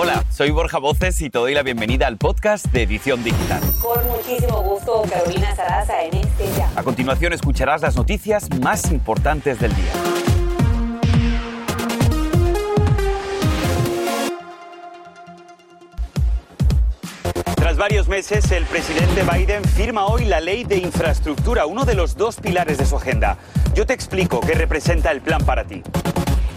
Hola, soy Borja Voces y te doy la bienvenida al podcast de Edición Digital. Con muchísimo gusto, Carolina Sarasa en este ya. A continuación escucharás las noticias más importantes del día. Tras varios meses, el presidente Biden firma hoy la ley de infraestructura, uno de los dos pilares de su agenda. Yo te explico qué representa el plan para ti.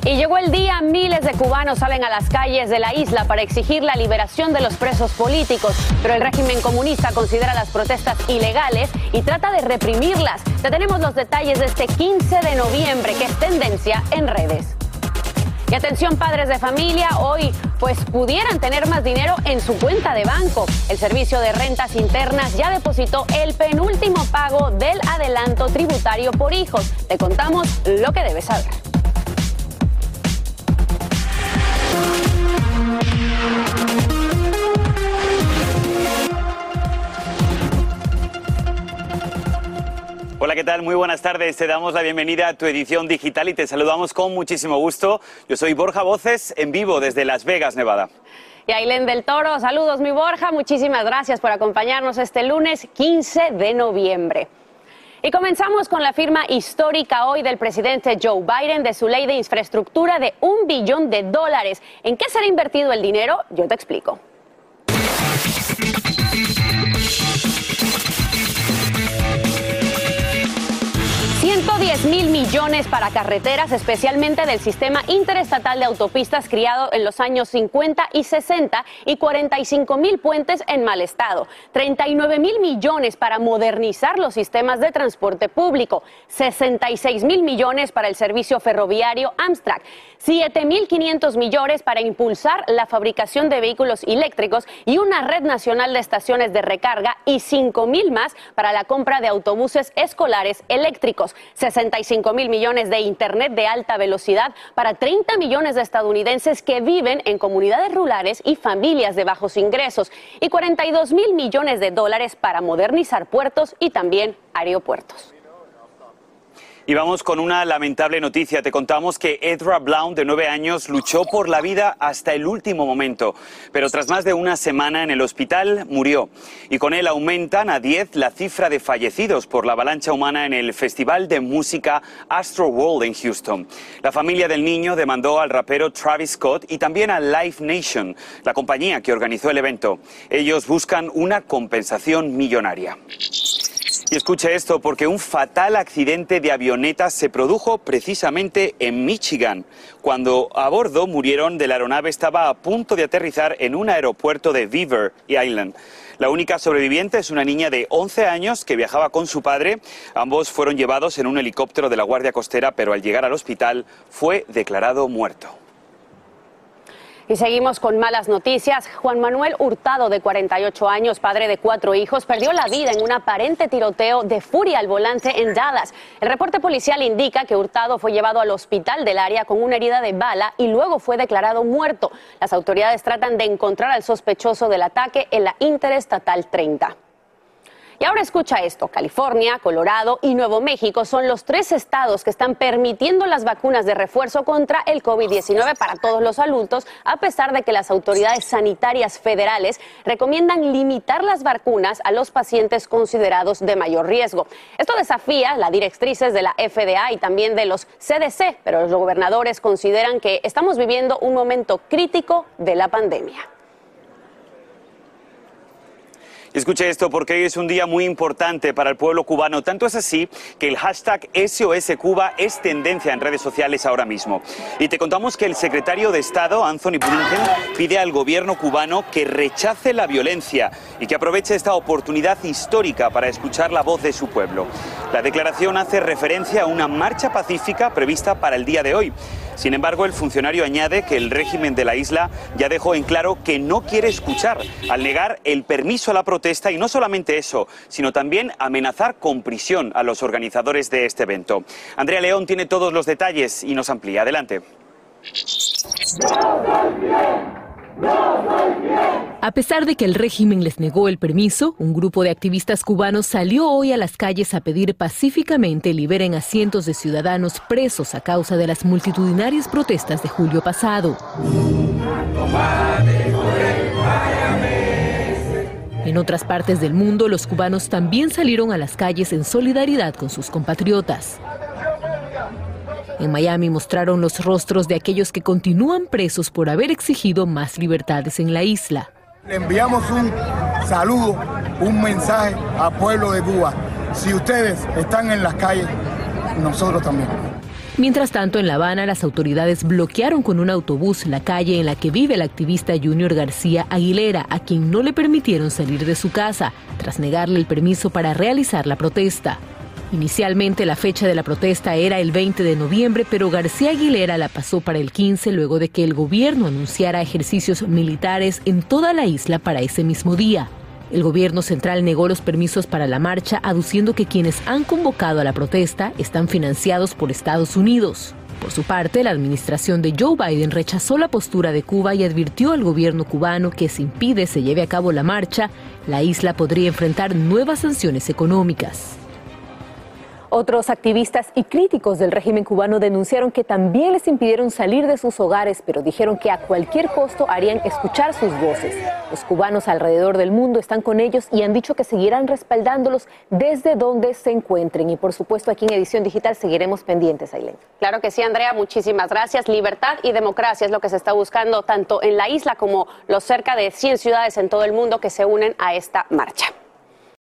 Y llegó el día, miles de cubanos salen a las calles de la isla para exigir la liberación de los presos políticos, pero el régimen comunista considera las protestas ilegales y trata de reprimirlas. Te tenemos los detalles de este 15 de noviembre, que es tendencia en redes. Y atención padres de familia, hoy pues pudieran tener más dinero en su cuenta de banco. El Servicio de Rentas Internas ya depositó el penúltimo pago del adelanto tributario por hijos. Te contamos lo que debes saber. Hola, ¿qué tal? Muy buenas tardes. Te damos la bienvenida a tu edición digital y te saludamos con muchísimo gusto. Yo soy Borja Voces, en vivo desde Las Vegas, Nevada. Y Ailén del Toro, saludos mi Borja, muchísimas gracias por acompañarnos este lunes 15 de noviembre. Y comenzamos con la firma histórica hoy del presidente Joe Biden de su ley de infraestructura de un billón de dólares. ¿En qué será invertido el dinero? Yo te explico. 110 mil millones para carreteras, especialmente del sistema interestatal de autopistas criado en los años 50 y 60 y 45 mil puentes en mal estado. 39 mil millones para modernizar los sistemas de transporte público. 66 mil millones para el servicio ferroviario Amtrak. 7.500 millones para impulsar la fabricación de vehículos eléctricos y una red nacional de estaciones de recarga y 5.000 más para la compra de autobuses escolares eléctricos. 65 mil millones de Internet de alta velocidad para 30 millones de estadounidenses que viven en comunidades rurales y familias de bajos ingresos y 42 mil millones de dólares para modernizar puertos y también aeropuertos. Y vamos con una lamentable noticia. Te contamos que Edra Blount, de nueve años, luchó por la vida hasta el último momento, pero tras más de una semana en el hospital murió. Y con él aumentan a diez la cifra de fallecidos por la avalancha humana en el Festival de Música Astro World en Houston. La familia del niño demandó al rapero Travis Scott y también a Live Nation, la compañía que organizó el evento. Ellos buscan una compensación millonaria. Y escuche esto, porque un fatal accidente de avioneta se produjo precisamente en Michigan. Cuando a bordo murieron de la aeronave estaba a punto de aterrizar en un aeropuerto de Beaver Island. La única sobreviviente es una niña de 11 años que viajaba con su padre. Ambos fueron llevados en un helicóptero de la Guardia Costera, pero al llegar al hospital fue declarado muerto. Y seguimos con malas noticias. Juan Manuel Hurtado, de 48 años, padre de cuatro hijos, perdió la vida en un aparente tiroteo de furia al volante en Dallas. El reporte policial indica que Hurtado fue llevado al hospital del área con una herida de bala y luego fue declarado muerto. Las autoridades tratan de encontrar al sospechoso del ataque en la Interestatal 30. Y ahora escucha esto, California, Colorado y Nuevo México son los tres estados que están permitiendo las vacunas de refuerzo contra el COVID-19 para todos los adultos, a pesar de que las autoridades sanitarias federales recomiendan limitar las vacunas a los pacientes considerados de mayor riesgo. Esto desafía las directrices de la FDA y también de los CDC, pero los gobernadores consideran que estamos viviendo un momento crítico de la pandemia. Escuche esto porque hoy es un día muy importante para el pueblo cubano. Tanto es así que el hashtag SOS Cuba es tendencia en redes sociales ahora mismo. Y te contamos que el secretario de Estado, Anthony Blinken, pide al gobierno cubano que rechace la violencia y que aproveche esta oportunidad histórica para escuchar la voz de su pueblo. La declaración hace referencia a una marcha pacífica prevista para el día de hoy. Sin embargo, el funcionario añade que el régimen de la isla ya dejó en claro que no quiere escuchar al negar el permiso a la protesta y no solamente eso, sino también amenazar con prisión a los organizadores de este evento. Andrea León tiene todos los detalles y nos amplía. Adelante. A pesar de que el régimen les negó el permiso, un grupo de activistas cubanos salió hoy a las calles a pedir pacíficamente liberen a cientos de ciudadanos presos a causa de las multitudinarias protestas de julio pasado. En otras partes del mundo, los cubanos también salieron a las calles en solidaridad con sus compatriotas. En Miami mostraron los rostros de aquellos que continúan presos por haber exigido más libertades en la isla. Le enviamos un saludo, un mensaje al pueblo de Cuba. Si ustedes están en las calles, nosotros también. Mientras tanto, en La Habana, las autoridades bloquearon con un autobús la calle en la que vive el activista Junior García Aguilera, a quien no le permitieron salir de su casa, tras negarle el permiso para realizar la protesta. Inicialmente la fecha de la protesta era el 20 de noviembre, pero García Aguilera la pasó para el 15 luego de que el gobierno anunciara ejercicios militares en toda la isla para ese mismo día. El gobierno central negó los permisos para la marcha, aduciendo que quienes han convocado a la protesta están financiados por Estados Unidos. Por su parte, la administración de Joe Biden rechazó la postura de Cuba y advirtió al gobierno cubano que si impide se lleve a cabo la marcha, la isla podría enfrentar nuevas sanciones económicas. Otros activistas y críticos del régimen cubano denunciaron que también les impidieron salir de sus hogares, pero dijeron que a cualquier costo harían escuchar sus voces. Los cubanos alrededor del mundo están con ellos y han dicho que seguirán respaldándolos desde donde se encuentren. Y por supuesto aquí en Edición Digital seguiremos pendientes, Ailén. Claro que sí, Andrea, muchísimas gracias. Libertad y democracia es lo que se está buscando tanto en la isla como los cerca de 100 ciudades en todo el mundo que se unen a esta marcha.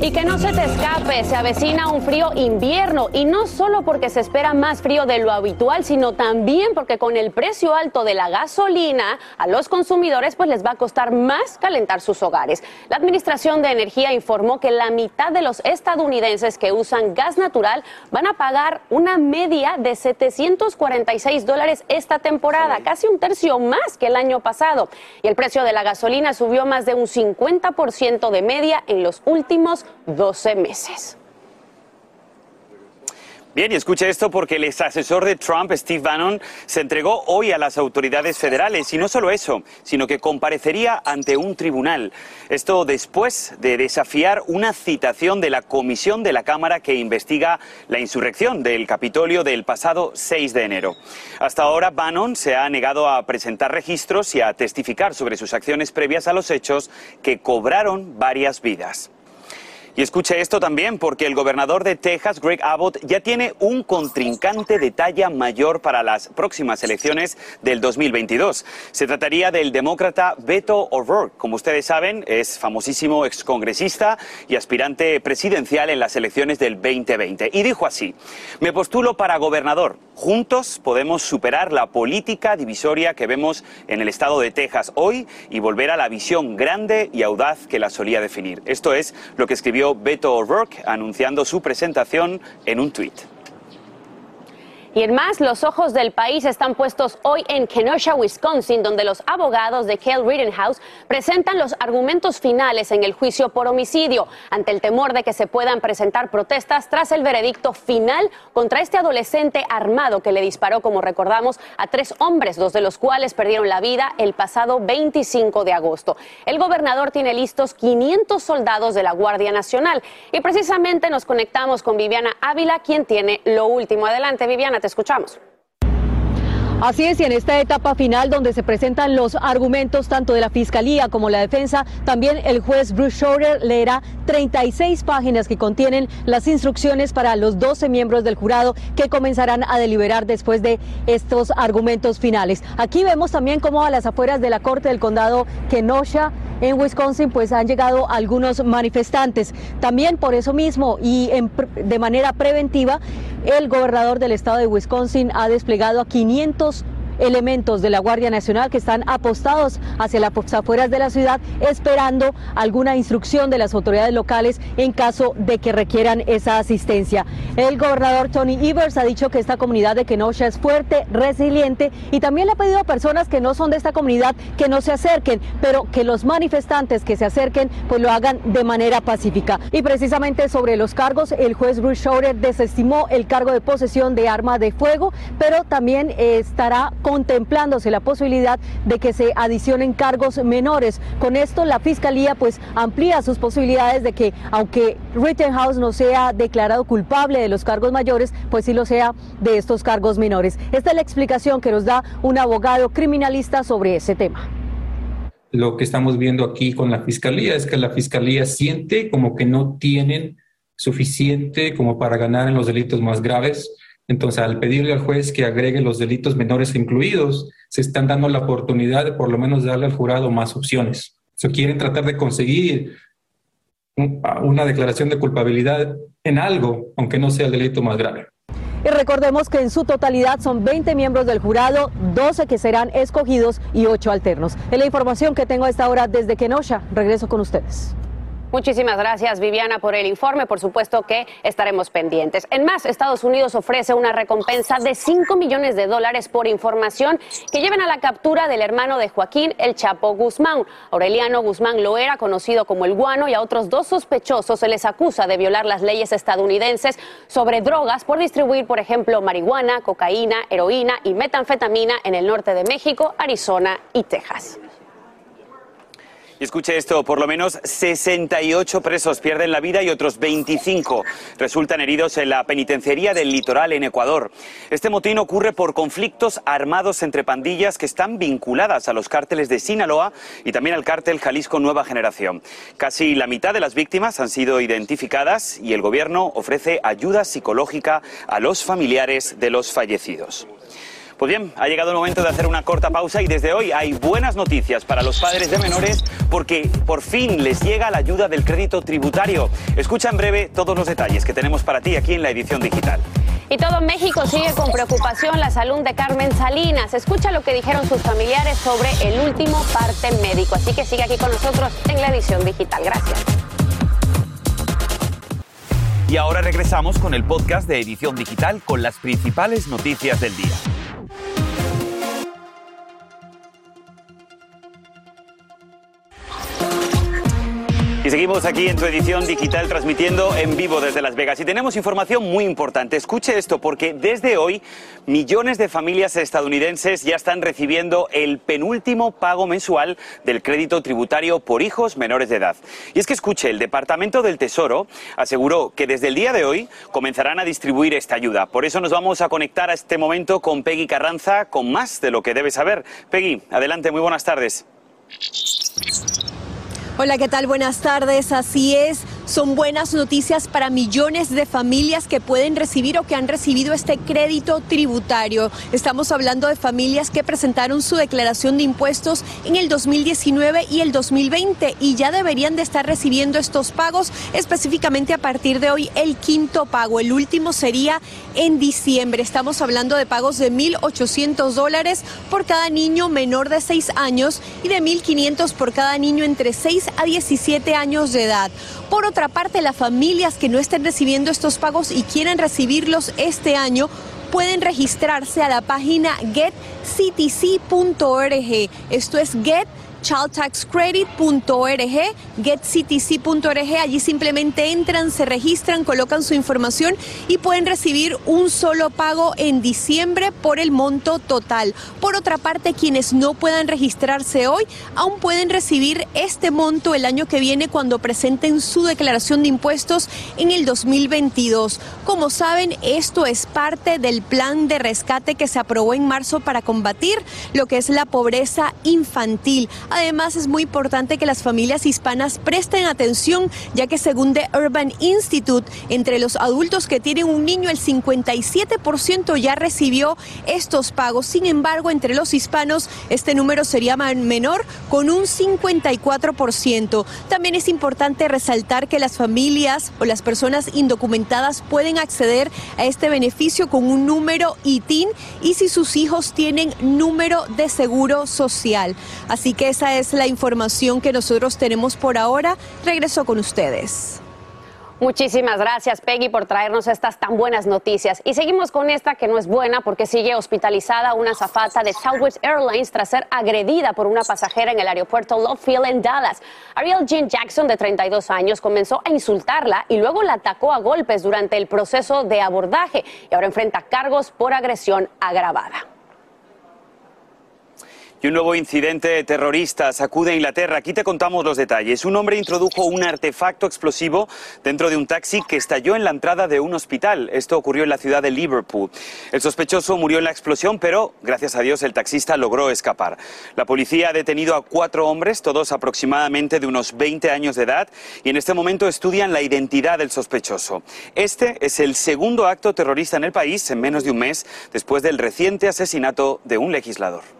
Y que no se te escape, se avecina un frío invierno y no solo porque se espera más frío de lo habitual, sino también porque con el precio alto de la gasolina a los consumidores pues les va a costar más calentar sus hogares. La Administración de Energía informó que la mitad de los estadounidenses que usan gas natural van a pagar una media de 746 dólares esta temporada, casi un tercio más que el año pasado. Y el precio de la gasolina subió más de un 50% de media en los últimos 12 meses. Bien, y escuche esto porque el ex asesor de Trump, Steve Bannon, se entregó hoy a las autoridades federales. Y no solo eso, sino que comparecería ante un tribunal. Esto después de desafiar una citación de la comisión de la Cámara que investiga la insurrección del Capitolio del pasado 6 de enero. Hasta ahora, Bannon se ha negado a presentar registros y a testificar sobre sus acciones previas a los hechos que cobraron varias vidas. Y escuche esto también, porque el gobernador de Texas, Greg Abbott, ya tiene un contrincante de talla mayor para las próximas elecciones del 2022. Se trataría del demócrata Beto O'Rourke. Como ustedes saben, es famosísimo excongresista y aspirante presidencial en las elecciones del 2020. Y dijo así, me postulo para gobernador. Juntos podemos superar la política divisoria que vemos en el estado de Texas hoy y volver a la visión grande y audaz que la solía definir. Esto es lo que escribió Beto O'Rourke anunciando su presentación en un tuit. Y en más, los ojos del país están puestos hoy en Kenosha, Wisconsin, donde los abogados de Kel Rittenhouse presentan los argumentos finales en el juicio por homicidio, ante el temor de que se puedan presentar protestas tras el veredicto final contra este adolescente armado que le disparó, como recordamos, a tres hombres, dos de los cuales perdieron la vida el pasado 25 de agosto. El gobernador tiene listos 500 soldados de la Guardia Nacional y precisamente nos conectamos con Viviana Ávila, quien tiene lo último. Adelante, Viviana te escuchamos. Así es, y en esta etapa final donde se presentan los argumentos tanto de la Fiscalía como la defensa, también el juez Bruce Schroeder leerá 36 páginas que contienen las instrucciones para los 12 miembros del jurado que comenzarán a deliberar después de estos argumentos finales. Aquí vemos también cómo a las afueras de la Corte del Condado Kenosha en Wisconsin pues han llegado algunos manifestantes. También por eso mismo y de manera preventiva, el gobernador del estado de Wisconsin ha desplegado a 500 elementos de la Guardia Nacional que están apostados hacia las afueras de la ciudad esperando alguna instrucción de las autoridades locales en caso de que requieran esa asistencia. El gobernador Tony Evers ha dicho que esta comunidad de Kenosha es fuerte, resiliente y también le ha pedido a personas que no son de esta comunidad que no se acerquen, pero que los manifestantes que se acerquen pues lo hagan de manera pacífica. Y precisamente sobre los cargos, el juez Bruce Schroeder desestimó el cargo de posesión de arma de fuego, pero también estará con contemplándose la posibilidad de que se adicionen cargos menores. Con esto la Fiscalía pues amplía sus posibilidades de que aunque Rittenhouse no sea declarado culpable de los cargos mayores, pues sí lo sea de estos cargos menores. Esta es la explicación que nos da un abogado criminalista sobre ese tema lo que estamos viendo aquí con la fiscalía es que la fiscalía siente como que no tienen suficiente como para ganar en los delitos más graves. Entonces, al pedirle al juez que agregue los delitos menores incluidos, se están dando la oportunidad de por lo menos darle al jurado más opciones. Se quieren tratar de conseguir una declaración de culpabilidad en algo, aunque no sea el delito más grave. Y recordemos que en su totalidad son 20 miembros del jurado, 12 que serán escogidos y 8 alternos. Es la información que tengo a esta hora desde Kenosha. Regreso con ustedes. Muchísimas gracias, Viviana, por el informe. Por supuesto que estaremos pendientes. En más, Estados Unidos ofrece una recompensa de 5 millones de dólares por información que lleven a la captura del hermano de Joaquín, el Chapo Guzmán. Aureliano Guzmán lo era conocido como el Guano, y a otros dos sospechosos se les acusa de violar las leyes estadounidenses sobre drogas por distribuir, por ejemplo, marihuana, cocaína, heroína y metanfetamina en el norte de México, Arizona y Texas. Y escuche esto, por lo menos 68 presos pierden la vida y otros 25 resultan heridos en la penitenciaría del litoral en Ecuador. Este motín ocurre por conflictos armados entre pandillas que están vinculadas a los cárteles de Sinaloa y también al cártel Jalisco Nueva Generación. Casi la mitad de las víctimas han sido identificadas y el gobierno ofrece ayuda psicológica a los familiares de los fallecidos. Pues bien, ha llegado el momento de hacer una corta pausa y desde hoy hay buenas noticias para los padres de menores porque por fin les llega la ayuda del crédito tributario. Escucha en breve todos los detalles que tenemos para ti aquí en la edición digital. Y todo México sigue con preocupación la salud de Carmen Salinas. Escucha lo que dijeron sus familiares sobre el último parte médico. Así que sigue aquí con nosotros en la edición digital. Gracias. Y ahora regresamos con el podcast de Edición Digital con las principales noticias del día. Seguimos aquí en tu edición digital transmitiendo en vivo desde Las Vegas. Y tenemos información muy importante. Escuche esto porque desde hoy millones de familias estadounidenses ya están recibiendo el penúltimo pago mensual del crédito tributario por hijos menores de edad. Y es que escuche, el Departamento del Tesoro aseguró que desde el día de hoy comenzarán a distribuir esta ayuda. Por eso nos vamos a conectar a este momento con Peggy Carranza con más de lo que debes saber. Peggy, adelante, muy buenas tardes. Hola, ¿qué tal? Buenas tardes. Así es, son buenas noticias para millones de familias que pueden recibir o que han recibido este crédito tributario. Estamos hablando de familias que presentaron su declaración de impuestos en el 2019 y el 2020 y ya deberían de estar recibiendo estos pagos específicamente a partir de hoy el quinto pago. El último sería en diciembre. Estamos hablando de pagos de 1.800 dólares por cada niño menor de 6 años y de 1.500 por cada niño entre 6 a 17 años de edad. Por otra parte, las familias que no estén recibiendo estos pagos y quieren recibirlos este año pueden registrarse a la página getctc.org. Esto es get childtaxcredit.org, getctc.org. Allí simplemente entran, se registran, colocan su información y pueden recibir un solo pago en diciembre por el monto total. Por otra parte, quienes no puedan registrarse hoy, aún pueden recibir este monto el año que viene cuando presenten su declaración de impuestos en el 2022. Como saben, esto es parte del plan de rescate que se aprobó en marzo para lo que es la pobreza infantil. Además, es muy importante que las familias hispanas presten atención, ya que según The Urban Institute, entre los adultos que tienen un niño, el 57% ya recibió estos pagos. Sin embargo, entre los hispanos, este número sería menor, con un 54%. También es importante resaltar que las familias o las personas indocumentadas pueden acceder a este beneficio con un número ITIN y si sus hijos tienen número de seguro social. Así que esa es la información que nosotros tenemos por ahora. Regreso con ustedes. Muchísimas gracias, Peggy, por traernos estas tan buenas noticias. Y seguimos con esta que no es buena porque sigue hospitalizada una zafata de Southwest Airlines tras ser agredida por una pasajera en el aeropuerto Love Field en Dallas. Ariel Jean Jackson, de 32 años, comenzó a insultarla y luego la atacó a golpes durante el proceso de abordaje y ahora enfrenta cargos por agresión agravada. Y un nuevo incidente terrorista sacude a Inglaterra. Aquí te contamos los detalles. Un hombre introdujo un artefacto explosivo dentro de un taxi que estalló en la entrada de un hospital. Esto ocurrió en la ciudad de Liverpool. El sospechoso murió en la explosión, pero gracias a Dios el taxista logró escapar. La policía ha detenido a cuatro hombres, todos aproximadamente de unos 20 años de edad, y en este momento estudian la identidad del sospechoso. Este es el segundo acto terrorista en el país en menos de un mes después del reciente asesinato de un legislador.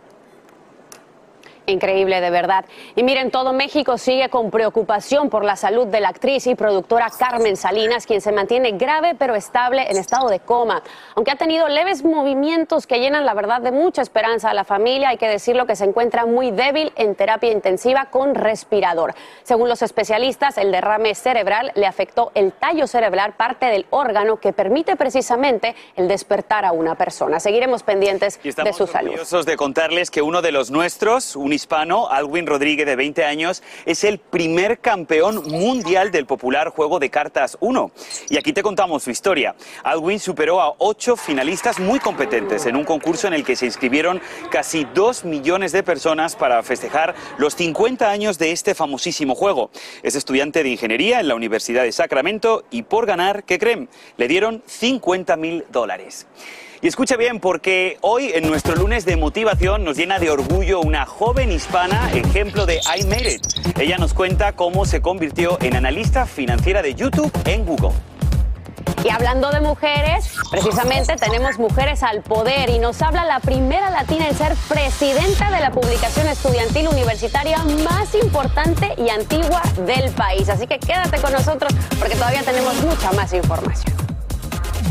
Increíble, de verdad. Y miren, todo México sigue con preocupación por la salud de la actriz y productora Carmen Salinas, quien se mantiene grave pero estable en estado de coma. Aunque ha tenido leves movimientos que llenan la verdad de mucha esperanza a la familia, hay que decirlo que se encuentra muy débil en terapia intensiva con respirador. Según los especialistas, el derrame cerebral le afectó el tallo cerebral, parte del órgano que permite precisamente el despertar a una persona. Seguiremos pendientes de su salud. Estamos de contarles que uno de los nuestros, un hispano, Alwin Rodríguez, de 20 años, es el primer campeón mundial del popular juego de cartas 1. Y aquí te contamos su historia. Alwin superó a ocho finalistas muy competentes en un concurso en el que se inscribieron casi dos millones de personas para festejar los 50 años de este famosísimo juego. Es estudiante de ingeniería en la Universidad de Sacramento y por ganar, ¿qué creen? Le dieron 50 mil dólares. Y escucha bien, porque hoy en nuestro lunes de motivación nos llena de orgullo una joven hispana, ejemplo de I Made It. Ella nos cuenta cómo se convirtió en analista financiera de YouTube en Google. Y hablando de mujeres, precisamente tenemos Mujeres al Poder y nos habla la primera latina en ser presidenta de la publicación estudiantil universitaria más importante y antigua del país. Así que quédate con nosotros porque todavía tenemos mucha más información.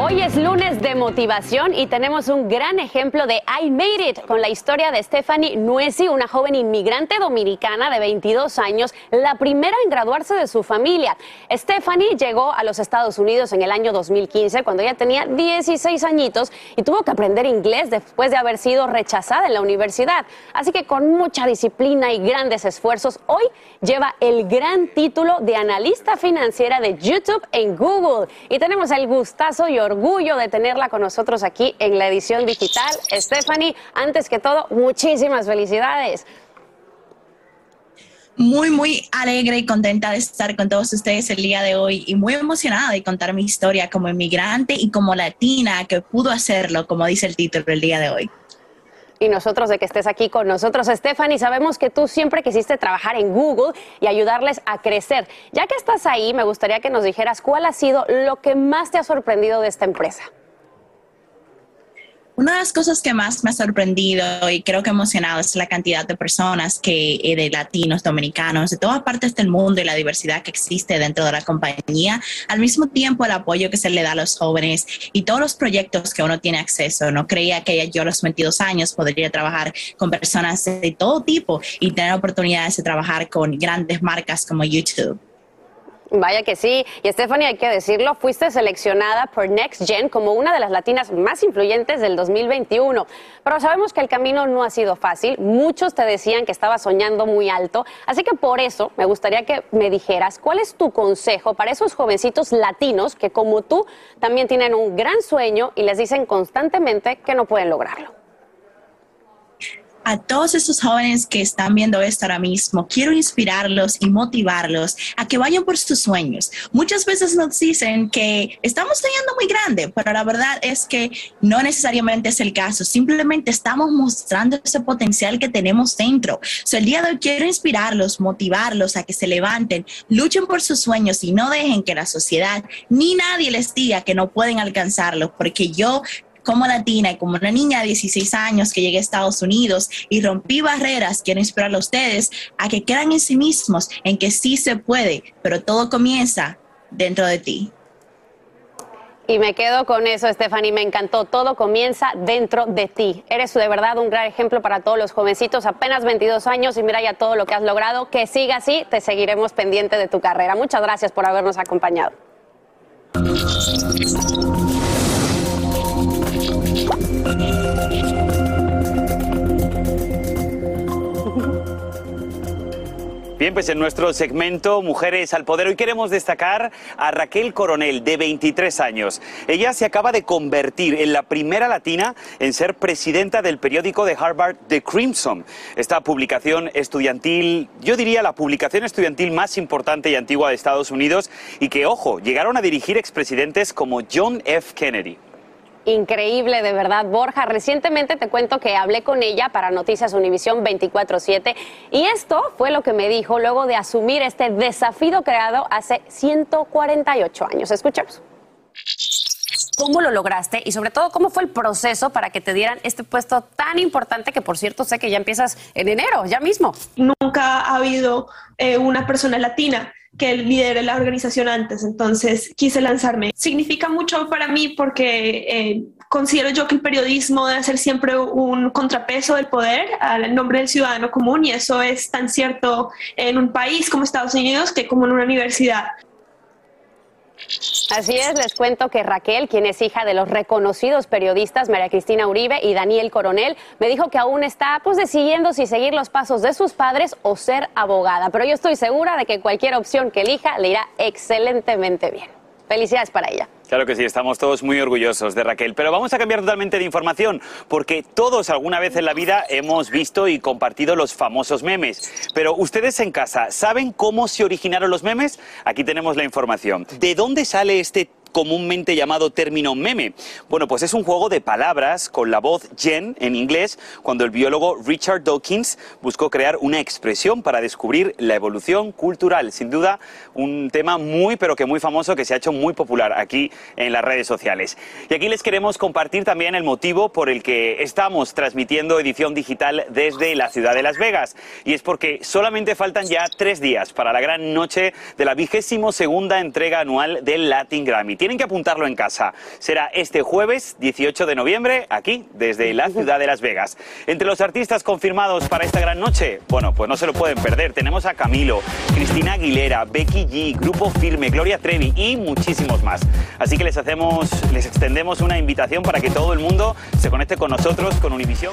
Hoy es lunes de motivación y tenemos un gran ejemplo de I Made It con la historia de Stephanie Nuesi, una joven inmigrante dominicana de 22 años, la primera en graduarse de su familia. Stephanie llegó a los Estados Unidos en el año 2015 cuando ella tenía 16 añitos y tuvo que aprender inglés después de haber sido rechazada en la universidad. Así que con mucha disciplina y grandes esfuerzos, hoy lleva el gran título de analista financiera de YouTube en Google. Y tenemos el gustazo y orgullo de tenerla con nosotros aquí en la edición digital. Stephanie, antes que todo, muchísimas felicidades. Muy, muy alegre y contenta de estar con todos ustedes el día de hoy y muy emocionada de contar mi historia como inmigrante y como latina que pudo hacerlo, como dice el título del día de hoy y nosotros de que estés aquí con nosotros. Stephanie, sabemos que tú siempre quisiste trabajar en Google y ayudarles a crecer. Ya que estás ahí, me gustaría que nos dijeras cuál ha sido lo que más te ha sorprendido de esta empresa. Una de las cosas que más me ha sorprendido y creo que emocionado es la cantidad de personas que, eh, de latinos, dominicanos, de todas partes del mundo y la diversidad que existe dentro de la compañía. Al mismo tiempo, el apoyo que se le da a los jóvenes y todos los proyectos que uno tiene acceso. No creía que yo a los 22 años podría trabajar con personas de todo tipo y tener oportunidades de trabajar con grandes marcas como YouTube. Vaya que sí. Y Stephanie, hay que decirlo, fuiste seleccionada por Next Gen como una de las latinas más influyentes del 2021. Pero sabemos que el camino no ha sido fácil. Muchos te decían que estabas soñando muy alto. Así que por eso me gustaría que me dijeras cuál es tu consejo para esos jovencitos latinos que como tú también tienen un gran sueño y les dicen constantemente que no pueden lograrlo a todos esos jóvenes que están viendo esto ahora mismo, quiero inspirarlos y motivarlos a que vayan por sus sueños. Muchas veces nos dicen que estamos soñando muy grande, pero la verdad es que no necesariamente es el caso. Simplemente estamos mostrando ese potencial que tenemos dentro. So, el día de hoy quiero inspirarlos, motivarlos a que se levanten, luchen por sus sueños y no dejen que la sociedad ni nadie les diga que no pueden alcanzarlos, porque yo como latina y como una niña de 16 años que llegué a Estados Unidos y rompí barreras, quiero inspirar a ustedes a que crean en sí mismos, en que sí se puede, pero todo comienza dentro de ti. Y me quedo con eso, Stephanie, me encantó. Todo comienza dentro de ti. Eres de verdad un gran ejemplo para todos los jovencitos, apenas 22 años y mira ya todo lo que has logrado. Que siga así, te seguiremos pendiente de tu carrera. Muchas gracias por habernos acompañado. Bien, pues en nuestro segmento Mujeres al Poder hoy queremos destacar a Raquel Coronel, de 23 años. Ella se acaba de convertir en la primera latina en ser presidenta del periódico de Harvard The Crimson. Esta publicación estudiantil, yo diría la publicación estudiantil más importante y antigua de Estados Unidos y que, ojo, llegaron a dirigir expresidentes como John F. Kennedy increíble, de verdad, Borja. Recientemente te cuento que hablé con ella para Noticias Univisión 24-7 y esto fue lo que me dijo luego de asumir este desafío creado hace 148 años. Escuchamos. ¿Cómo lo lograste? Y sobre todo, ¿cómo fue el proceso para que te dieran este puesto tan importante que, por cierto, sé que ya empiezas en enero, ya mismo? Nunca ha habido eh, una persona latina que lidere la organización antes, entonces quise lanzarme. Significa mucho para mí porque eh, considero yo que el periodismo debe ser siempre un contrapeso del poder al nombre del ciudadano común y eso es tan cierto en un país como Estados Unidos que como en una universidad. Así es, les cuento que Raquel, quien es hija de los reconocidos periodistas María Cristina Uribe y Daniel Coronel, me dijo que aún está pues decidiendo si seguir los pasos de sus padres o ser abogada, pero yo estoy segura de que cualquier opción que elija le irá excelentemente bien. Felicidades para ella. Claro que sí, estamos todos muy orgullosos de Raquel. Pero vamos a cambiar totalmente de información, porque todos alguna vez en la vida hemos visto y compartido los famosos memes. Pero ustedes en casa, ¿saben cómo se originaron los memes? Aquí tenemos la información. ¿De dónde sale este comúnmente llamado término meme? Bueno, pues es un juego de palabras con la voz Jen en inglés, cuando el biólogo Richard Dawkins buscó crear una expresión para descubrir la evolución cultural. Sin duda, un tema muy, pero que muy famoso que se ha hecho muy popular aquí en las redes sociales. Y aquí les queremos compartir también el motivo por el que estamos transmitiendo edición digital desde la ciudad de Las Vegas. Y es porque solamente faltan ya tres días para la gran noche de la vigésimo segunda entrega anual del Latin Grammy tienen que apuntarlo en casa. Será este jueves 18 de noviembre, aquí, desde la ciudad de Las Vegas. Entre los artistas confirmados para esta gran noche, bueno, pues no se lo pueden perder. Tenemos a Camilo, Cristina Aguilera, Becky G, Grupo Firme, Gloria Trevi y muchísimos más. Así que les hacemos, les extendemos una invitación para que todo el mundo se conecte con nosotros, con Univisión.